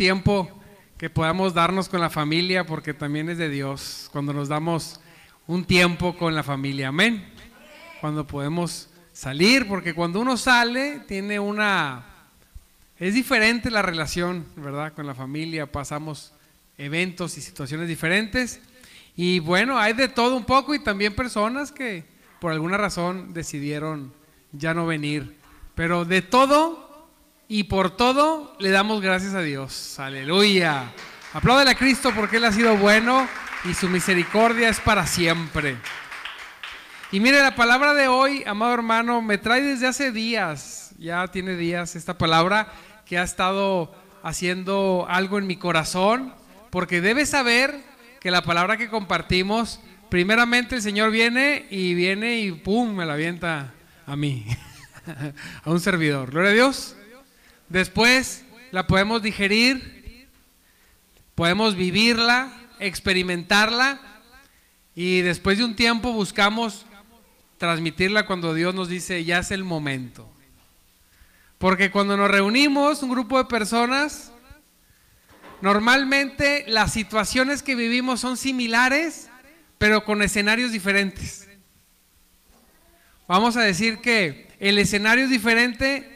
tiempo que podamos darnos con la familia, porque también es de Dios, cuando nos damos un tiempo con la familia. Amén. Cuando podemos salir, porque cuando uno sale tiene una... Es diferente la relación, ¿verdad? Con la familia, pasamos eventos y situaciones diferentes. Y bueno, hay de todo un poco y también personas que por alguna razón decidieron ya no venir. Pero de todo y por todo le damos gracias a Dios. Aleluya. Apláudele a Cristo porque Él ha sido bueno y su misericordia es para siempre. Y mire, la palabra de hoy, amado hermano, me trae desde hace días, ya tiene días esta palabra que ha estado haciendo algo en mi corazón, porque debe saber que la palabra que compartimos, primeramente el Señor viene y viene y ¡pum! me la avienta a mí, a un servidor. Gloria a Dios. Después la podemos digerir, podemos vivirla, experimentarla y después de un tiempo buscamos transmitirla cuando Dios nos dice ya es el momento. Porque cuando nos reunimos, un grupo de personas, normalmente las situaciones que vivimos son similares, pero con escenarios diferentes. Vamos a decir que el escenario es diferente,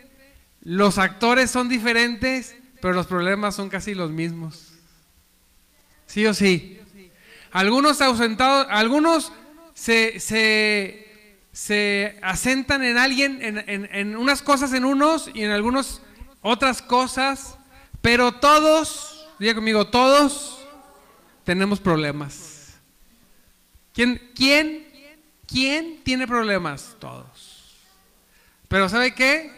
los actores son diferentes, pero los problemas son casi los mismos. ¿Sí o sí? Algunos ausentados, algunos se, se, asentan en alguien, en, en unas cosas en unos y en algunos otras cosas, pero todos, diga conmigo, todos tenemos problemas. ¿Quién, quién, quién tiene problemas? Todos. Pero ¿sabe qué?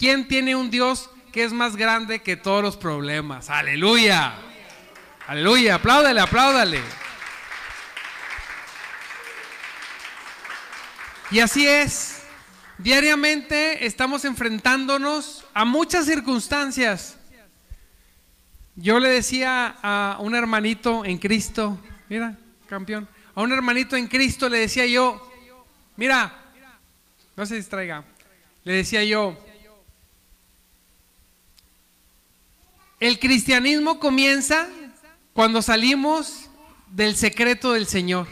¿Quién tiene un Dios que es más grande que todos los problemas? Aleluya. Aleluya, apláudale, apláudale. Y así es. Diariamente estamos enfrentándonos a muchas circunstancias. Yo le decía a un hermanito en Cristo, mira, campeón, a un hermanito en Cristo le decía yo, mira, no se distraiga, le decía yo, el cristianismo comienza cuando salimos del secreto del Señor.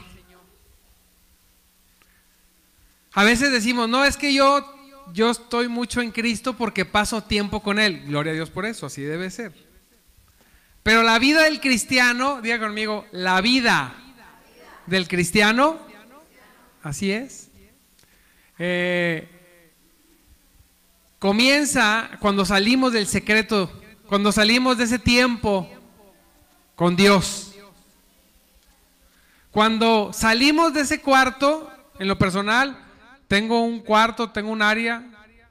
A veces decimos, no, es que yo, yo estoy mucho en Cristo porque paso tiempo con Él. Gloria a Dios por eso, así debe ser. Pero la vida del cristiano, diga conmigo, la vida del cristiano, así es, eh, comienza cuando salimos del secreto, cuando salimos de ese tiempo con Dios. Cuando salimos de ese cuarto, en lo personal, tengo un cuarto, tengo un área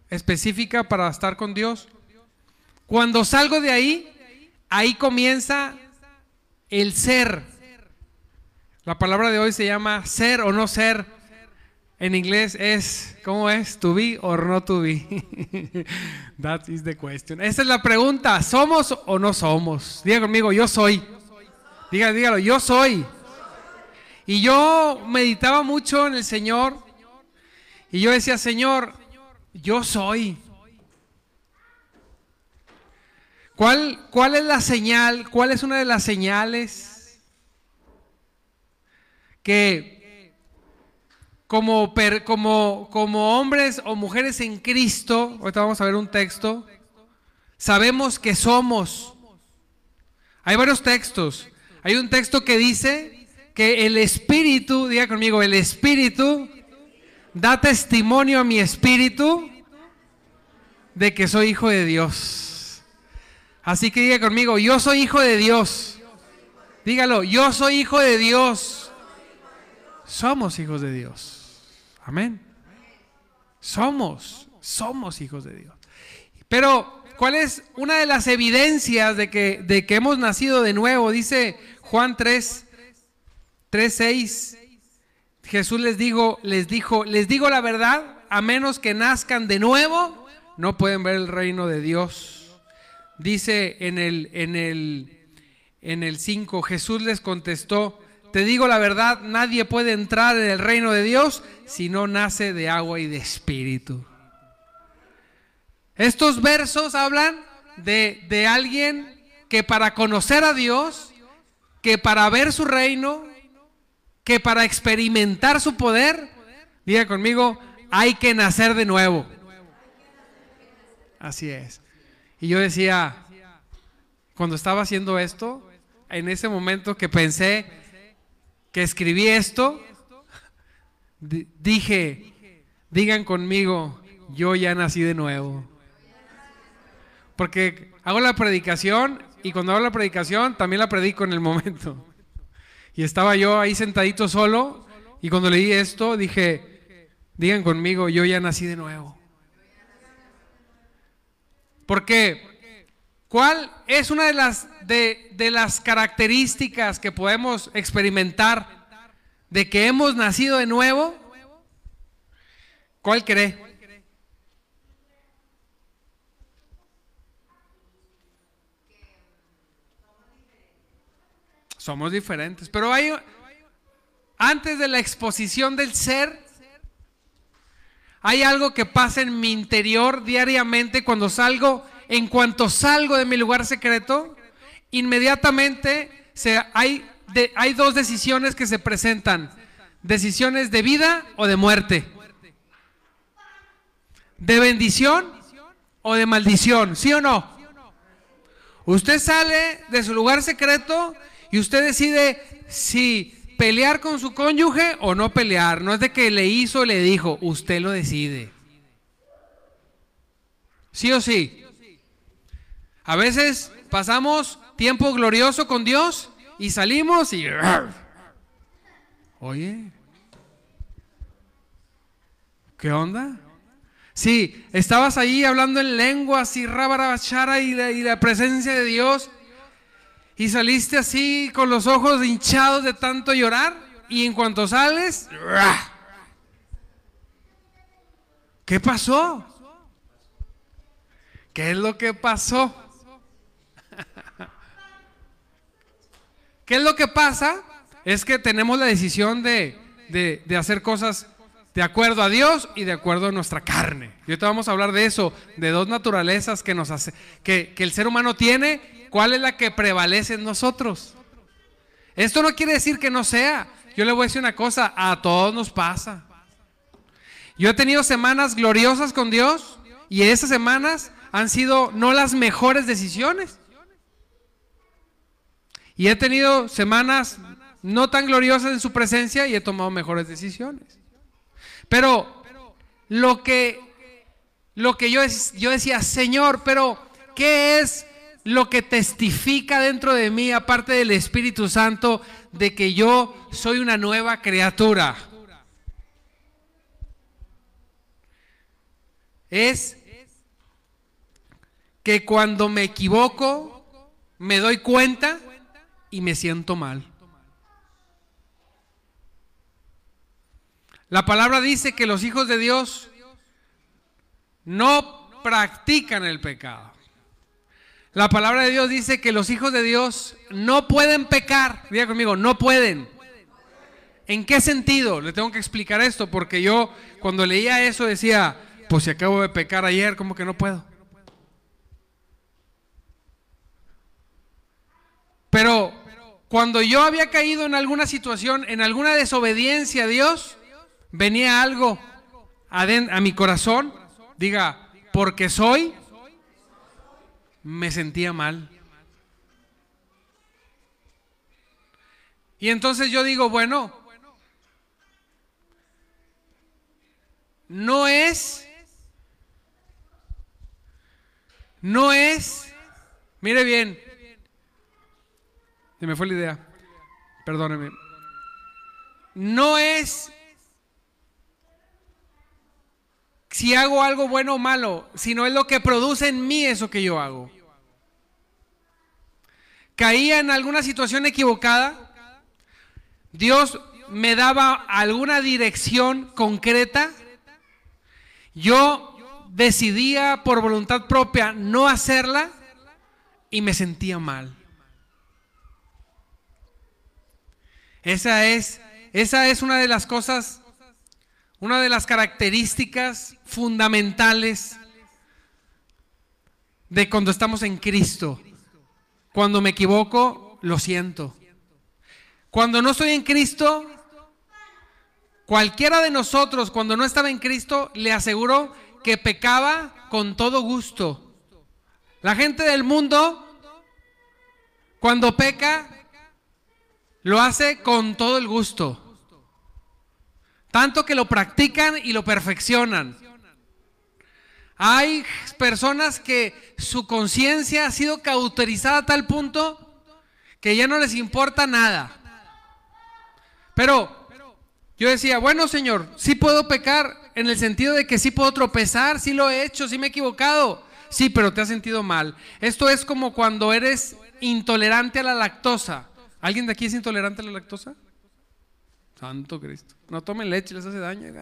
específica para estar con Dios. Cuando salgo de ahí, ahí comienza el ser. La palabra de hoy se llama ser o no ser. En inglés es, ¿cómo es? To be or not to be. That is the question. Esa es la pregunta. ¿Somos o no somos? Diga conmigo, yo soy. Dígalo, dígalo, yo soy. Y yo meditaba mucho en el Señor y yo decía, Señor, yo soy. ¿Cuál, ¿Cuál es la señal? ¿Cuál es una de las señales que como, como, como hombres o mujeres en Cristo, ahorita vamos a ver un texto, sabemos que somos? Hay varios textos. Hay un texto que dice que el Espíritu, diga conmigo, el Espíritu da testimonio a mi espíritu de que soy hijo de Dios. Así que diga conmigo, yo soy hijo de Dios. Dígalo, yo soy hijo de Dios. Somos hijos de Dios. Amén. Somos, somos hijos de Dios. Pero, ¿cuál es una de las evidencias de que, de que hemos nacido de nuevo? Dice Juan 3, 3, 6. Jesús les dijo, les dijo, les digo la verdad, a menos que nazcan de nuevo, no pueden ver el reino de Dios. Dice en el en el en el 5, Jesús les contestó, te digo la verdad, nadie puede entrar en el reino de Dios si no nace de agua y de espíritu. Estos versos hablan de, de alguien que para conocer a Dios, que para ver su reino, que para experimentar su poder, diga conmigo, hay que nacer de nuevo. Así es. Y yo decía, cuando estaba haciendo esto, en ese momento que pensé que escribí esto, dije, digan conmigo, yo ya nací de nuevo. Porque hago la predicación y cuando hago la predicación también la predico en el momento. Y estaba yo ahí sentadito solo y cuando leí esto dije, digan conmigo, yo ya nací de nuevo. Porque ¿Cuál es una de las, de, de las características que podemos experimentar de que hemos nacido de nuevo? ¿Cuál cree? Somos diferentes, pero hay antes de la exposición del ser hay algo que pasa en mi interior diariamente cuando salgo en cuanto salgo de mi lugar secreto, inmediatamente hay, hay dos decisiones que se presentan. Decisiones de vida o de muerte. De bendición o de maldición, ¿sí o no? Usted sale de su lugar secreto y usted decide si pelear con su cónyuge o no pelear. No es de que le hizo o le dijo, usted lo decide. ¿Sí o sí? A veces pasamos tiempo glorioso con Dios y salimos y... Oye, ¿qué onda? Sí, estabas ahí hablando en lenguas y rabarabachara y la, y la presencia de Dios y saliste así con los ojos hinchados de tanto llorar y en cuanto sales, ¿qué pasó? ¿Qué es lo que pasó? ¿Qué es lo que pasa? Es que tenemos la decisión de, hacer cosas de acuerdo a Dios y de acuerdo a nuestra carne. Y ahorita vamos a hablar de eso, de dos naturalezas que, nos hace, que el ser humano tiene. ¿Cuál es la que prevalece en nosotros? Esto no quiere decir que no sea. Yo le voy a decir una cosa, a todos nos pasa. Yo he tenido semanas gloriosas con Dios y esas semanas han sido no las mejores decisiones. Y he tenido semanas no tan gloriosas en su presencia y he tomado mejores decisiones. Pero lo que, lo que yo, yo decía, Señor, pero ¿qué es lo que testifica dentro de mí, aparte del Espíritu Santo, de que yo soy una nueva criatura? Es que cuando me equivoco, me doy cuenta y me siento mal. La palabra dice que los hijos de Dios no practican el pecado. La palabra de Dios dice que los hijos de Dios no pueden pecar. Diga conmigo, no pueden. ¿En qué sentido? Le tengo que explicar esto porque yo cuando leía eso decía, pues si acabo de pecar ayer, ¿cómo que no puedo? Pero cuando yo había caído en alguna situación, en alguna desobediencia a Dios, venía algo a, a mi corazón, diga, porque soy, me sentía mal. Y entonces yo digo, bueno, no es, no es, mire bien, se me fue la idea. Perdóneme. No es si hago algo bueno o malo, sino es lo que produce en mí eso que yo hago. Caía en alguna situación equivocada, Dios me daba alguna dirección concreta, yo decidía por voluntad propia no hacerla y me sentía mal. Esa es, esa es una de las cosas, una de las características fundamentales de cuando estamos en Cristo. Cuando me equivoco, lo siento. Cuando no estoy en Cristo, cualquiera de nosotros, cuando no estaba en Cristo, le aseguro que pecaba con todo gusto. La gente del mundo, cuando peca, lo hace con todo el gusto. Tanto que lo practican y lo perfeccionan. Hay personas que su conciencia ha sido cauterizada a tal punto que ya no les importa nada. Pero yo decía, bueno Señor, sí puedo pecar en el sentido de que sí puedo tropezar, sí lo he hecho, sí me he equivocado. Sí, pero te has sentido mal. Esto es como cuando eres intolerante a la lactosa. ¿Alguien de aquí es intolerante a la lactosa? Santo Cristo. No tomen leche, les hace daño.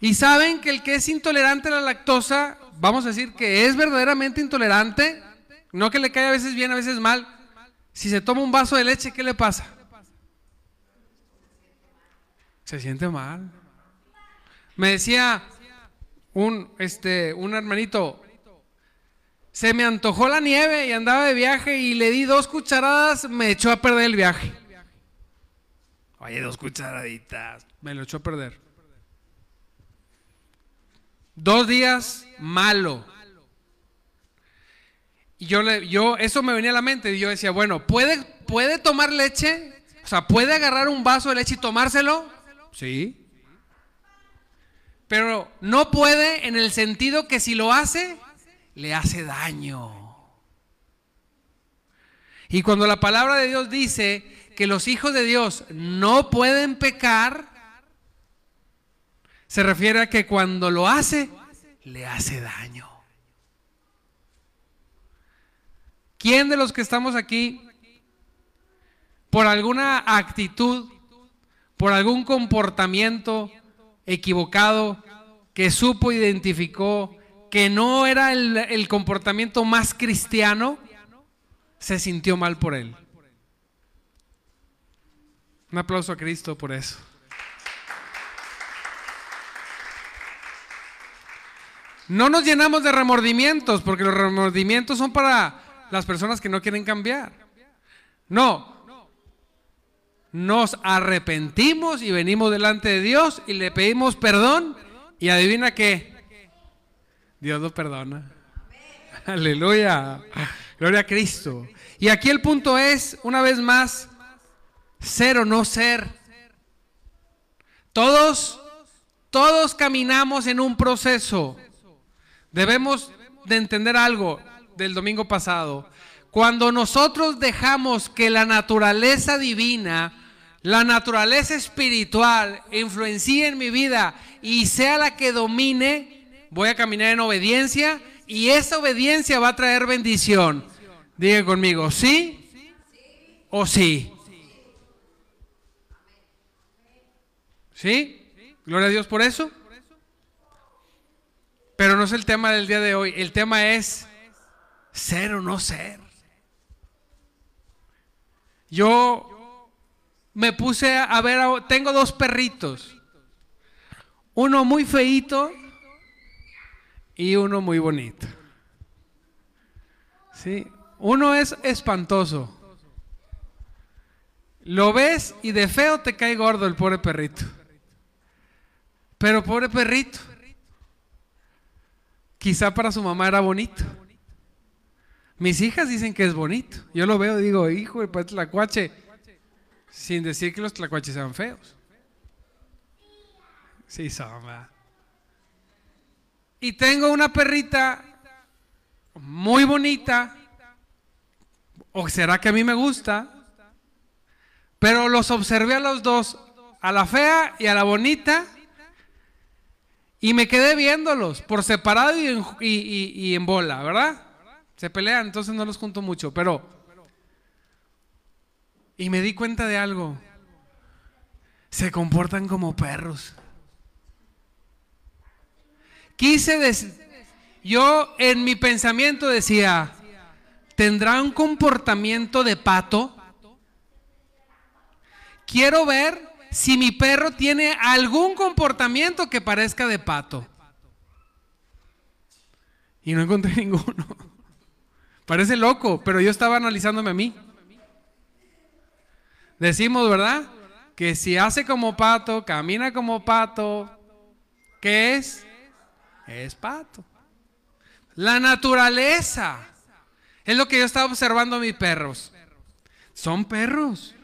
Y saben que el que es intolerante a la lactosa, vamos a decir que es verdaderamente intolerante, no que le cae a veces bien, a veces mal. Si se toma un vaso de leche, ¿qué le pasa? Se siente mal. Me decía un, este, un hermanito, se me antojó la nieve y andaba de viaje y le di dos cucharadas, me echó a perder el viaje. Oye, dos cucharaditas, me lo echó a perder. Dos días malo. Y yo, le, yo, eso me venía a la mente y yo decía, bueno, ¿puede, ¿puede tomar leche? O sea, ¿puede agarrar un vaso de leche y tomárselo? Sí. Pero no puede en el sentido que si lo hace, le hace daño. Y cuando la palabra de Dios dice que los hijos de Dios no pueden pecar, se refiere a que cuando lo hace, le hace daño. ¿Quién de los que estamos aquí, por alguna actitud, por algún comportamiento equivocado, que supo, identificó, que no era el, comportamiento más cristiano, se sintió mal por él. Un aplauso a Cristo por eso. No nos llenamos de remordimientos, porque los remordimientos son para las personas que no quieren cambiar. No. Nos arrepentimos y venimos delante de Dios y le pedimos perdón y adivina qué. Dios lo perdona. Aleluya. Gloria a Cristo. Y aquí el punto es, una vez más, ser o no ser. Todos, todos caminamos en un proceso. Debemos de entender algo del domingo pasado. Cuando nosotros dejamos que la naturaleza divina, la naturaleza espiritual influencie en mi vida y sea la que domine, voy a caminar en obediencia y esa obediencia va a traer bendición. Diga conmigo, ¿sí o sí? ¿Sí? Gloria a Dios por eso. Pero no es el tema del día de hoy. El tema es ser o no ser. Yo me puse a ver, tengo dos perritos. Uno muy feito y uno muy bonito. Sí, uno es espantoso. Lo ves y de feo te cae gordo el pobre perrito. Pero pobre perrito. Quizá para su mamá era bonito. Mis hijas dicen que es bonito. Yo lo veo y digo, hijo de tlacuache, sin decir que los tlacuaches sean feos. Sí, son, Y tengo una perrita muy bonita, o será que a mí me gusta, pero los observé a los dos, a la fea y a la bonita, y me quedé viéndolos por separado y en bola, ¿verdad? Se pelean, entonces no los junto mucho, pero... Y me di cuenta de algo. Se comportan como perros. Quise decir, yo en mi pensamiento decía, ¿tendrá un comportamiento de pato? Quiero ver si mi perro tiene algún comportamiento que parezca de pato. Y no encontré ninguno. Parece loco, pero yo estaba analizándome a mí. Decimos, ¿verdad? Que si hace como pato, camina como pato, ¿qué es? Es pato. La naturaleza. Es lo que yo estaba observando a mis perros. Son perros.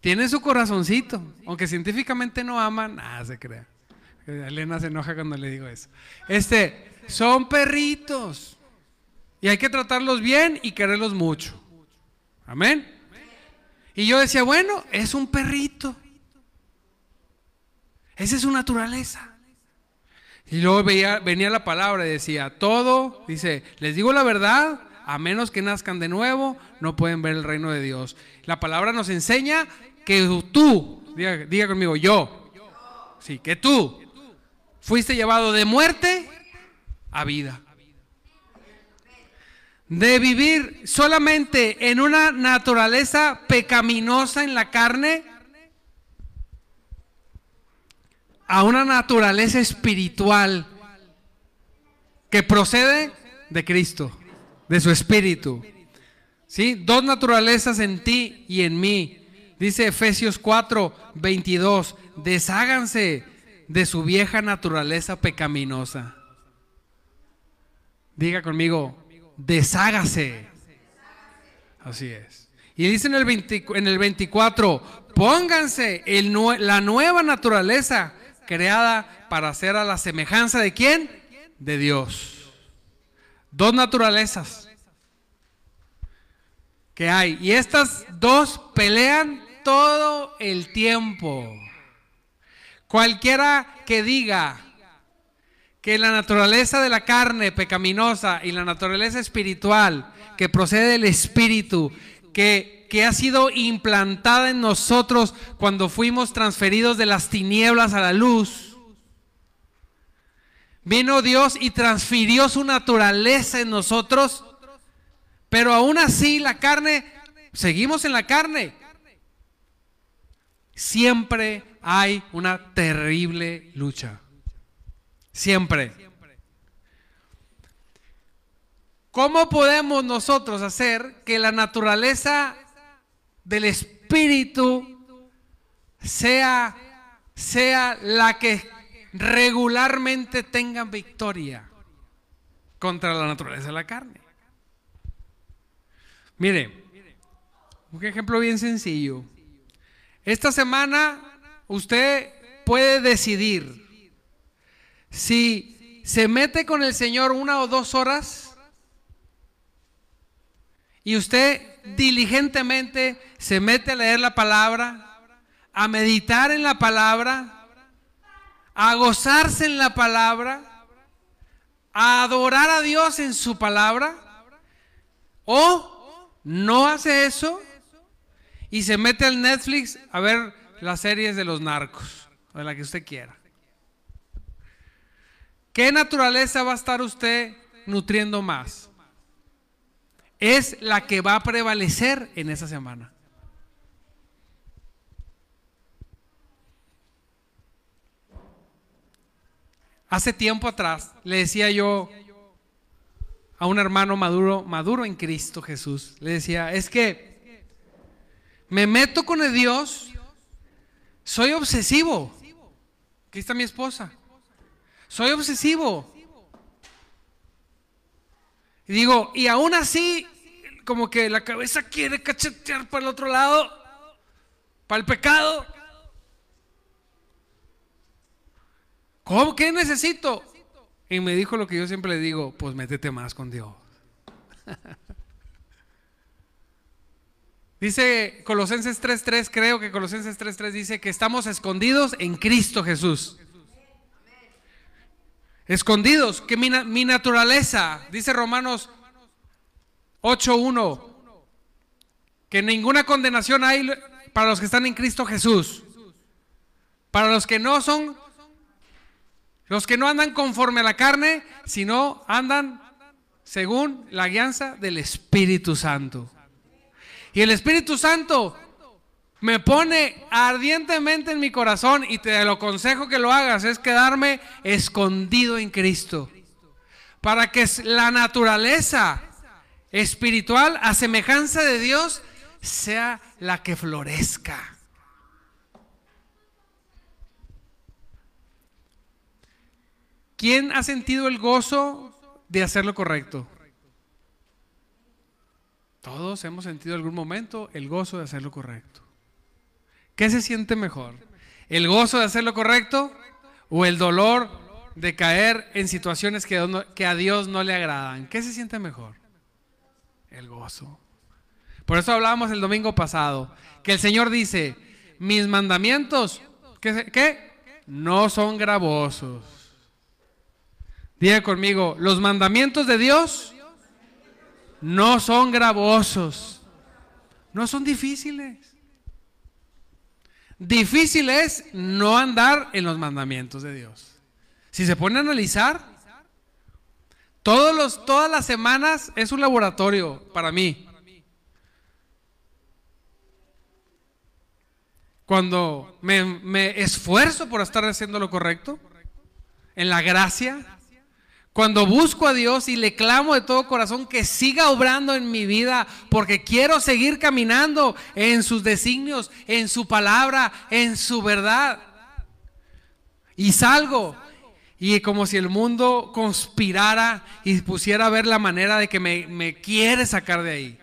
Tienen su corazoncito. Aunque científicamente no aman, nada se crea. Elena se enoja cuando le digo eso. Este, son perritos. Y hay que tratarlos bien y quererlos mucho. Amén. Y yo decía, bueno, es un perrito. Esa es su naturaleza. Y luego veía, venía la palabra y decía, todo, dice, les digo la verdad, a menos que nazcan de nuevo, no pueden ver el reino de Dios. La palabra nos enseña que tú, diga, diga conmigo, yo, sí, que tú fuiste llevado de muerte a vida de vivir solamente en una naturaleza pecaminosa en la carne a una naturaleza espiritual que procede de Cristo, de su espíritu. ¿Sí? Dos naturalezas en ti y en mí. Dice Efesios 4, 22, desháganse de su vieja naturaleza pecaminosa. Diga conmigo, deshágase. Así es. Y dice en el, en el 24, pónganse la nueva naturaleza creada para ser a la semejanza de quién? De Dios. Dos naturalezas que hay. Y estas dos pelean todo el tiempo. Cualquiera que diga que la naturaleza de la carne pecaminosa y la naturaleza espiritual que procede del Espíritu, que, que ha sido implantada en nosotros cuando fuimos transferidos de las tinieblas a la luz, vino Dios y transfirió su naturaleza en nosotros, pero aún así la carne, seguimos en la carne. Siempre hay una terrible lucha. Siempre. ¿Cómo podemos nosotros hacer que la naturaleza del Espíritu sea, sea la que regularmente tenga victoria contra la naturaleza de la carne? Mire, un ejemplo bien sencillo. Esta semana usted puede decidir si se mete con el Señor una o dos horas y usted diligentemente se mete a leer la palabra, a meditar en la palabra, a gozarse en la palabra, a adorar a Dios en su palabra, o no hace eso y se mete al Netflix a ver las series de los narcos, o de la que usted quiera. ¿Qué naturaleza va a estar usted nutriendo más? Es la que va a prevalecer en esa semana. Hace tiempo atrás le decía yo a un hermano maduro, maduro en Cristo Jesús, le decía, es que me meto con el Dios, soy obsesivo. Aquí está mi esposa. Soy obsesivo. Y digo, y aún así, como que la cabeza quiere cachetear para el otro lado, para el pecado. ¿Cómo? ¿Qué necesito? Y me dijo lo que yo siempre le digo, pues métete más con Dios. dice Colosenses 3.3, creo que Colosenses 3.3 dice que estamos escondidos en Cristo Jesús. Escondidos, que mi, naturaleza, dice Romanos 8.1, que ninguna condenación hay para los que están en Cristo Jesús. Para los que no son, los que no andan conforme a la carne, sino andan según la guianza del Espíritu Santo. Y el Espíritu Santo me pone ardientemente en mi corazón y te lo aconsejo que lo hagas, es quedarme escondido en Cristo. para que la naturaleza espiritual a semejanza de Dios sea la que florezca. ¿Quién ha sentido el gozo de hacer lo correcto? Todos hemos sentido en algún momento el gozo de hacer lo correcto. ¿Qué se siente mejor? ¿El gozo de hacer lo correcto o el dolor de caer en situaciones que, a Dios no le agradan? ¿Qué se siente mejor? El gozo. Por eso hablábamos el domingo pasado, que el Señor dice, mis mandamientos, ¿qué? qué? No son gravosos. Diga conmigo, los mandamientos de Dios no son gravosos, no son difíciles. Difícil es no andar en los mandamientos de Dios. Si se pone a analizar, todos los, todas las semanas es un laboratorio para mí. Cuando me, me esfuerzo por estar haciendo lo correcto, en la gracia, cuando busco a Dios y le clamo de todo corazón que siga obrando en mi vida porque quiero seguir caminando en sus designios, en su palabra, en su verdad. Y salgo y como si el mundo conspirara y pusiera a ver la manera de que me, quiere sacar de ahí.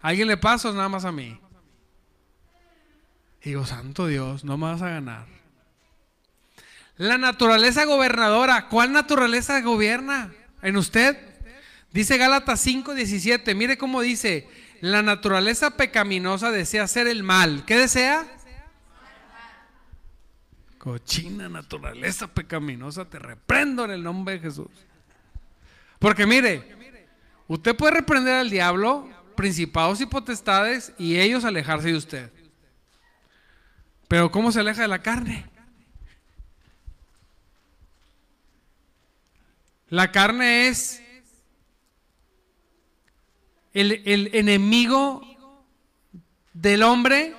¿A alguien le pasa nada más a mí? digo, santo Dios, no me vas a ganar. La naturaleza gobernadora. ¿Cuál naturaleza gobierna en usted? Dice Gálatas 5:17. Mire cómo dice. La naturaleza pecaminosa desea hacer el mal. ¿Qué desea? Cochina naturaleza pecaminosa. Te reprendo en el nombre de Jesús. Porque mire, usted puede reprender al diablo, principados y potestades, y ellos alejarse de usted. Pero ¿cómo se aleja de la carne? La carne es el, enemigo del hombre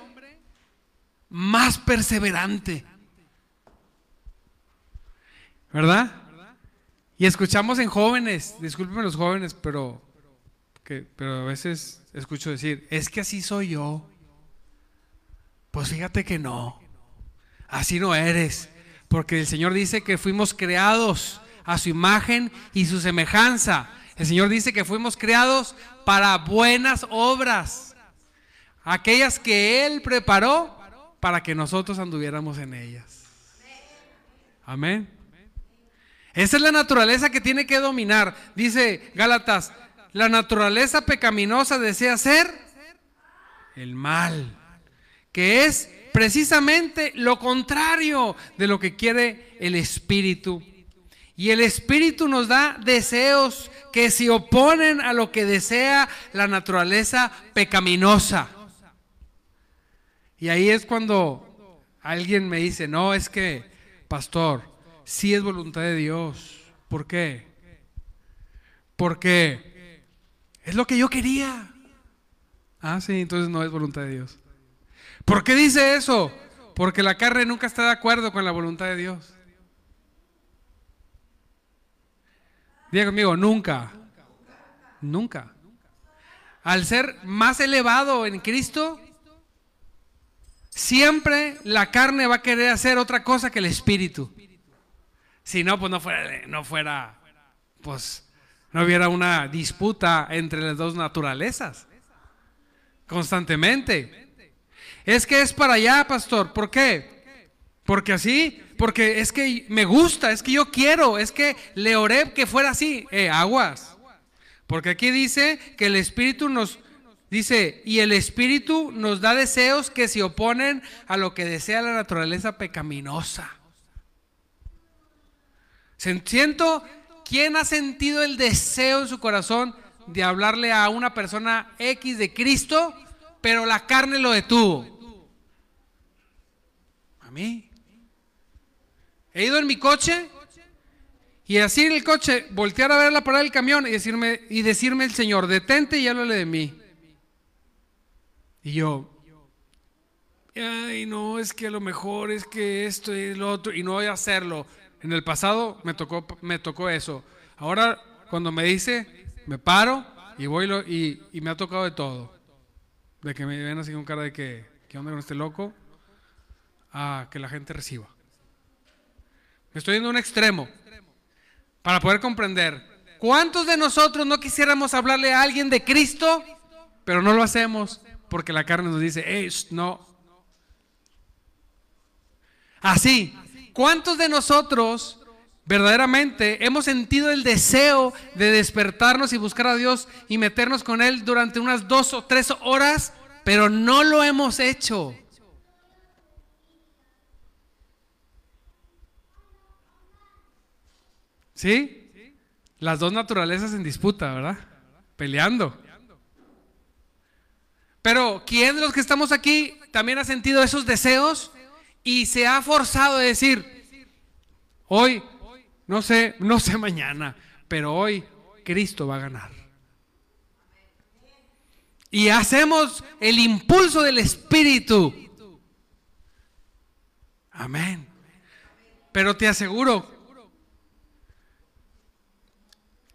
más perseverante. ¿Verdad? Y escuchamos en jóvenes, discúlpenme los jóvenes, pero, pero a veces escucho decir, es que así soy yo. Pues fíjate que no, así no eres, porque el Señor dice que fuimos creados a su imagen y su semejanza. El Señor dice que fuimos creados para buenas obras, aquellas que Él preparó para que nosotros anduviéramos en ellas. Amén. Esa es la naturaleza que tiene que dominar. Dice Gálatas, la naturaleza pecaminosa desea ser el mal, que es precisamente lo contrario de lo que quiere el Espíritu y el Espíritu nos da deseos que se oponen a lo que desea la naturaleza pecaminosa. Y ahí es cuando alguien me dice, no, es que, pastor, sí es voluntad de Dios. ¿Por qué? Porque es lo que yo quería. Ah, sí, entonces no es voluntad de Dios. ¿Por qué dice eso? Porque la carne nunca está de acuerdo con la voluntad de Dios. Diga conmigo, nunca. Nunca. Al ser más elevado en Cristo, siempre la carne va a querer hacer otra cosa que el espíritu. Si no, pues no fuera, no fuera, pues no hubiera una disputa entre las dos naturalezas. Constantemente. Es que es para allá, pastor. ¿Por qué? Porque así porque es que me gusta, es que yo quiero, es que le oré que fuera así. Eh, aguas. Porque aquí dice que el Espíritu nos dice, y el Espíritu nos da deseos que se oponen a lo que desea la naturaleza pecaminosa. Siento, ¿quién ha sentido el deseo en su corazón de hablarle a una persona X de Cristo, pero la carne lo detuvo? A mí. He ido en mi coche y así en el coche voltear a ver la parada del camión y decirme, y decirme el Señor, detente y háblale de mí. Y yo, ay, no, es que a lo mejor es que esto y lo otro, y no voy a hacerlo. En el pasado me tocó, me tocó eso. Ahora, cuando me dice, me paro y voy y, me ha tocado de todo. De que me ven así con cara de que, ¿qué onda con este loco? A que la gente reciba. Estoy a un extremo para poder comprender. ¿Cuántos de nosotros no quisiéramos hablarle a alguien de Cristo, pero no lo hacemos porque la carne nos dice, no. Así, ¿cuántos de nosotros verdaderamente hemos sentido el deseo de despertarnos y buscar a Dios y meternos con Él durante unas dos o tres horas, pero no lo hemos hecho? ¿Sí? Las dos naturalezas en disputa, ¿verdad? Peleando. Pero ¿quién de los que estamos aquí también ha sentido esos deseos y se ha forzado a decir, hoy, no sé, no sé mañana, pero hoy Cristo va a ganar? Y hacemos el impulso del Espíritu. Amén. Pero te aseguro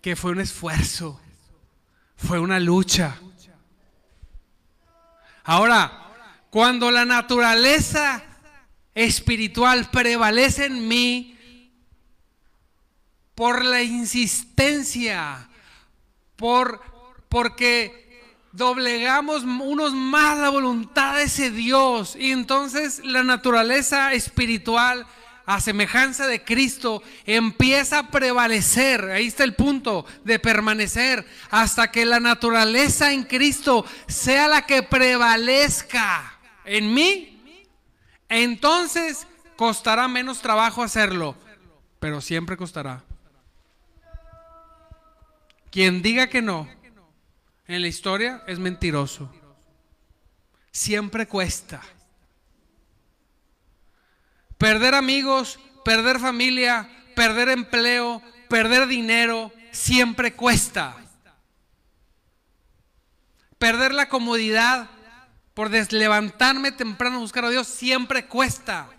que fue un esfuerzo, fue una lucha. Ahora, cuando la naturaleza espiritual prevalece en mí por la insistencia, por porque doblegamos unos más la voluntad de ese Dios y entonces la naturaleza espiritual a semejanza de Cristo, empieza a prevalecer, ahí está el punto, de permanecer, hasta que la naturaleza en Cristo sea la que prevalezca en mí, entonces costará menos trabajo hacerlo, pero siempre costará. Quien diga que no en la historia es mentiroso. Siempre cuesta. Perder amigos, perder familia, perder empleo, perder dinero, siempre cuesta. Perder la comodidad por deslevantarme temprano a buscar a Dios siempre cuesta.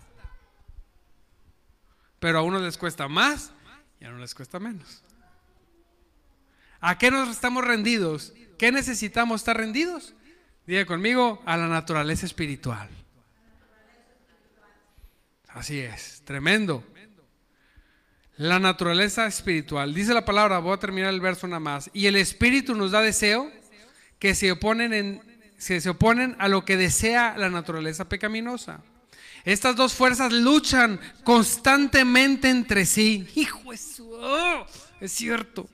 Pero a unos les cuesta más y a unos les cuesta menos. ¿A qué nos estamos rendidos? ¿Qué necesitamos estar rendidos? Diga conmigo, a la naturaleza espiritual. Así es, tremendo. La naturaleza espiritual. Dice la palabra, voy a terminar el verso nada más. Y el espíritu nos da deseo que se oponen, en, se oponen a lo que desea la naturaleza pecaminosa. Estas dos fuerzas luchan constantemente entre sí. Hijo, eso oh, es cierto.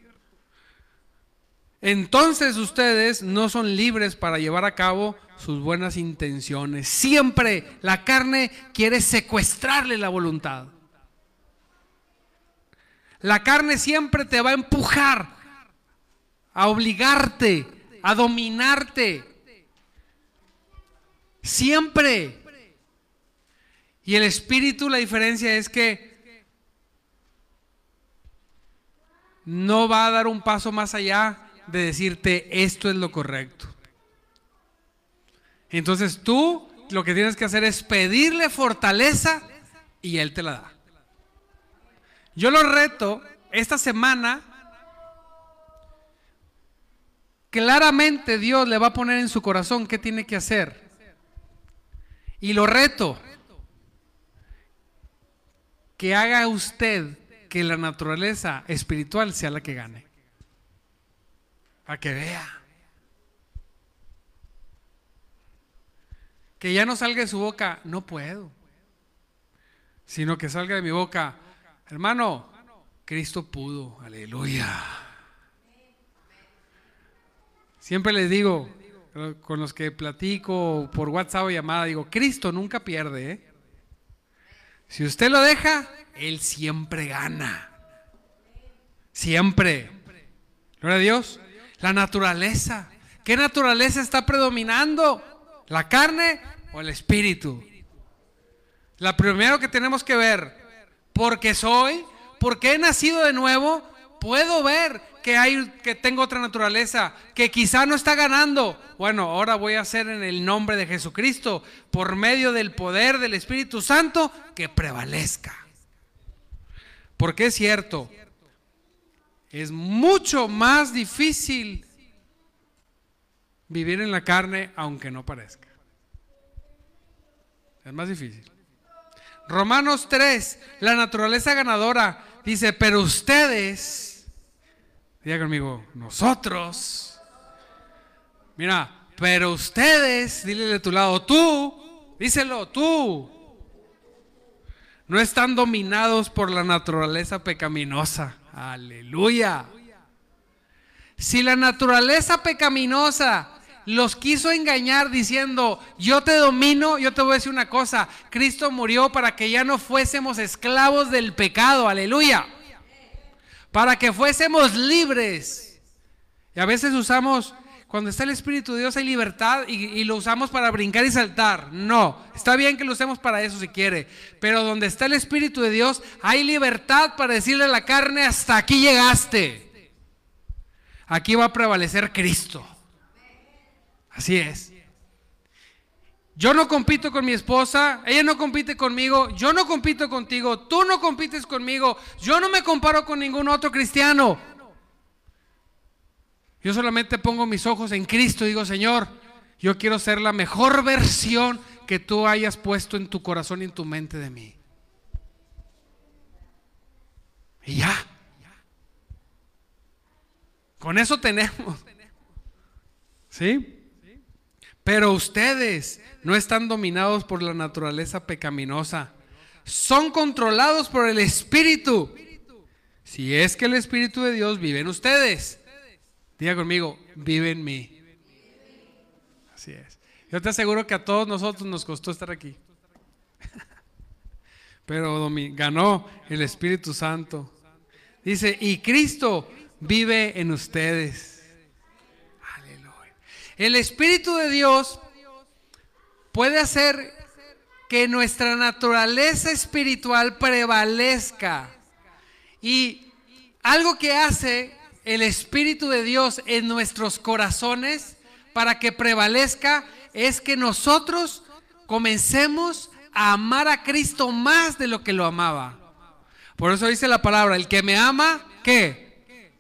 Entonces ustedes no son libres para llevar a cabo sus buenas intenciones. Siempre la carne quiere secuestrarle la voluntad. La carne siempre te va a empujar, a obligarte, a dominarte. Siempre. Y el espíritu, la diferencia es que no va a dar un paso más allá de decirte esto es lo correcto. Entonces tú lo que tienes que hacer es pedirle fortaleza y Él te la da. Yo lo reto esta semana. Claramente Dios le va a poner en su corazón qué tiene que hacer. Y lo reto que haga usted que la naturaleza espiritual sea la que gane. Para que vea. Que ya no salga de su boca, no puedo. Sino que salga de mi boca, hermano, Cristo pudo, aleluya. Siempre les digo, con los que platico por WhatsApp o llamada, digo, Cristo nunca pierde. ¿eh? Si usted lo deja, Él siempre gana. Siempre. Gloria a Dios. La naturaleza. ¿Qué naturaleza está predominando? ¿La carne o el espíritu? La primero que tenemos que ver, porque soy, porque he nacido de nuevo, puedo ver que hay que tengo otra naturaleza que quizá no está ganando. Bueno, ahora voy a hacer en el nombre de Jesucristo, por medio del poder del Espíritu Santo, que prevalezca. Porque es cierto, es mucho más difícil vivir en la carne aunque no parezca. Es más difícil. Romanos 3, la naturaleza ganadora, dice, pero ustedes, diga conmigo, nosotros, mira, pero ustedes, dile de tu lado, tú, díselo, tú, no están dominados por la naturaleza pecaminosa. Aleluya. Si la naturaleza pecaminosa los quiso engañar diciendo, yo te domino, yo te voy a decir una cosa, Cristo murió para que ya no fuésemos esclavos del pecado, aleluya. Para que fuésemos libres. Y a veces usamos, cuando está el Espíritu de Dios hay libertad y, lo usamos para brincar y saltar. No, está bien que lo usemos para eso si quiere. Pero donde está el Espíritu de Dios hay libertad para decirle a la carne, hasta aquí llegaste. Aquí va a prevalecer Cristo. Así es. Yo no compito con mi esposa, ella no compite conmigo, yo no compito contigo, tú no compites conmigo, yo no me comparo con ningún otro cristiano. Yo solamente pongo mis ojos en Cristo y digo, Señor, yo quiero ser la mejor versión que tú hayas puesto en tu corazón y en tu mente de mí. Y ya. Con eso tenemos. ¿Sí? Pero ustedes no están dominados por la naturaleza pecaminosa. Son controlados por el Espíritu. Si es que el Espíritu de Dios vive en ustedes. Diga conmigo, vive en mí. Así es. Yo te aseguro que a todos nosotros nos costó estar aquí. Pero ganó el Espíritu Santo. Dice, y Cristo vive en ustedes. El Espíritu de Dios puede hacer que nuestra naturaleza espiritual prevalezca. Y algo que hace el Espíritu de Dios en nuestros corazones para que prevalezca es que nosotros comencemos a amar a Cristo más de lo que lo amaba. Por eso dice la palabra, el que me ama, ¿qué?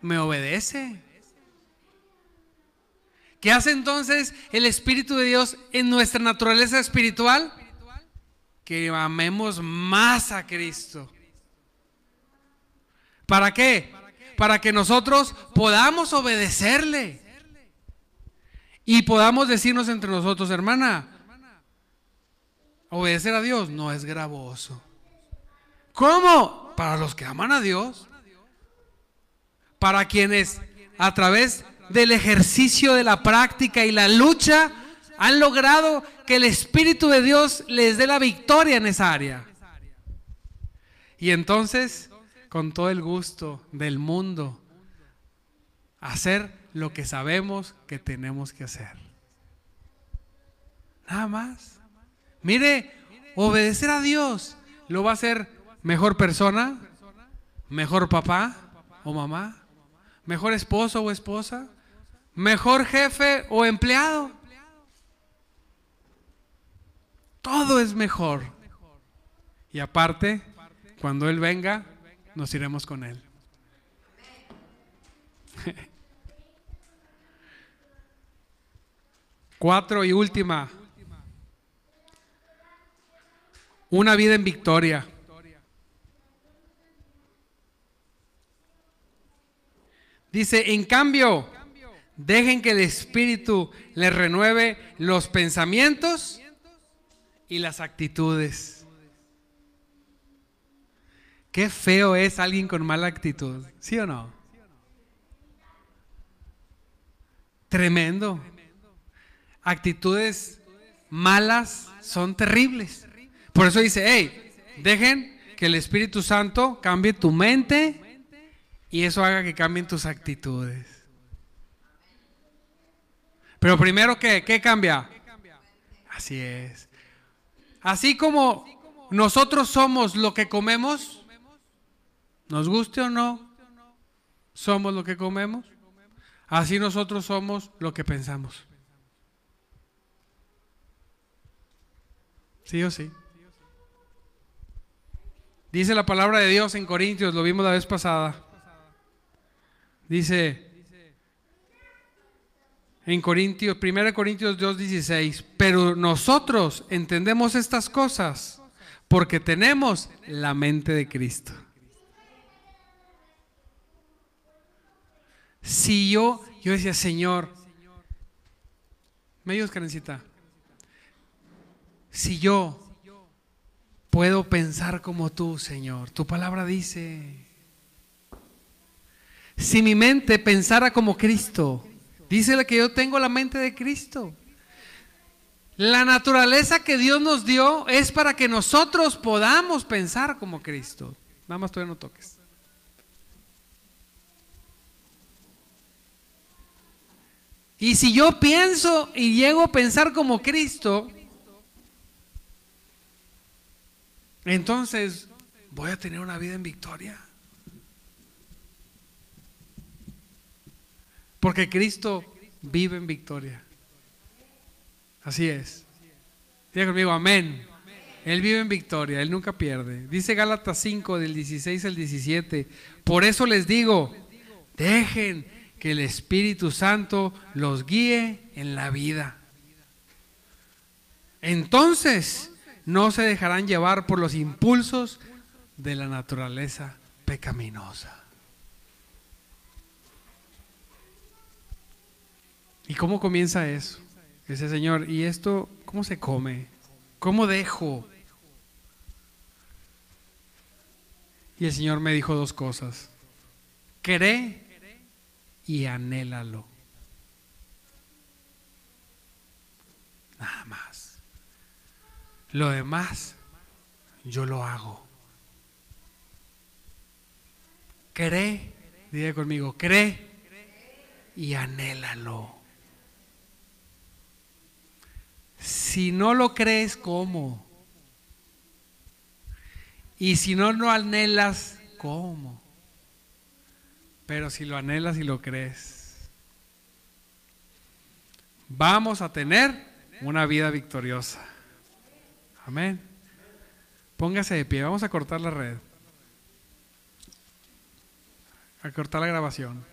Me obedece. ¿Qué hace entonces el Espíritu de Dios en nuestra naturaleza espiritual? Que amemos más a Cristo. ¿Para qué? Para que nosotros podamos obedecerle. Y podamos decirnos entre nosotros, hermana, obedecer a Dios no es gravoso. ¿Cómo? Para los que aman a Dios. Para quienes a través del ejercicio de la práctica y la lucha, han logrado que el Espíritu de Dios les dé la victoria en esa área. Y entonces, con todo el gusto del mundo, hacer lo que sabemos que tenemos que hacer. Nada más. Mire, obedecer a Dios lo va a hacer mejor persona, mejor papá o mamá, mejor esposo o esposa, mejor jefe o empleado. Todo es mejor. Y aparte, cuando Él venga, nos iremos con Él. Cuatro y última. Una vida en victoria. Dice, en cambio, Dejen que el Espíritu les renueve los pensamientos y las actitudes. Qué feo es alguien con mala actitud, ¿sí o no? Tremendo. Actitudes malas son terribles. Por eso dice, hey, dejen que el Espíritu Santo cambie tu mente y eso haga que cambien tus actitudes. Pero primero, ¿qué? ¿Qué cambia? Así es. Así como nosotros somos lo que comemos, nos guste o no, somos lo que comemos. Así nosotros somos lo que pensamos. ¿Sí o sí? Dice la palabra de Dios en Corintios, lo vimos la vez pasada. Dice en Corintios, 1 Corintios 2:16, pero nosotros entendemos estas cosas porque tenemos la mente de Cristo. Si yo, yo decía, Señor, me ayudas, Karencita. Si yo puedo pensar como tú, Señor, tu palabra dice, si mi mente pensara como Cristo, Dice que yo tengo la mente de Cristo. La naturaleza que Dios nos dio es para que nosotros podamos pensar como Cristo. Nada más todavía no toques. Y si yo pienso y llego a pensar como Cristo, entonces voy a tener una vida en victoria. Porque Cristo vive en victoria. Así es. Diga conmigo, amén. Él vive en victoria, Él nunca pierde. Dice Gálatas 5 del 16 al 17. Por eso les digo, dejen que el Espíritu Santo los guíe en la vida. Entonces no se dejarán llevar por los impulsos de la naturaleza pecaminosa. ¿Y cómo comienza eso? Dice Señor, ¿y esto cómo se come? ¿Cómo dejo? Y el Señor me dijo dos cosas. Cree y anhélalo. Nada más. Lo demás, yo lo hago. Cree, diga conmigo, cree y anhélalo. Si no lo crees, ¿cómo? Y si no lo anhelas, ¿cómo? Pero si lo anhelas y lo crees, vamos a tener una vida victoriosa. Amén. Póngase de pie, vamos a cortar la red. A cortar la grabación.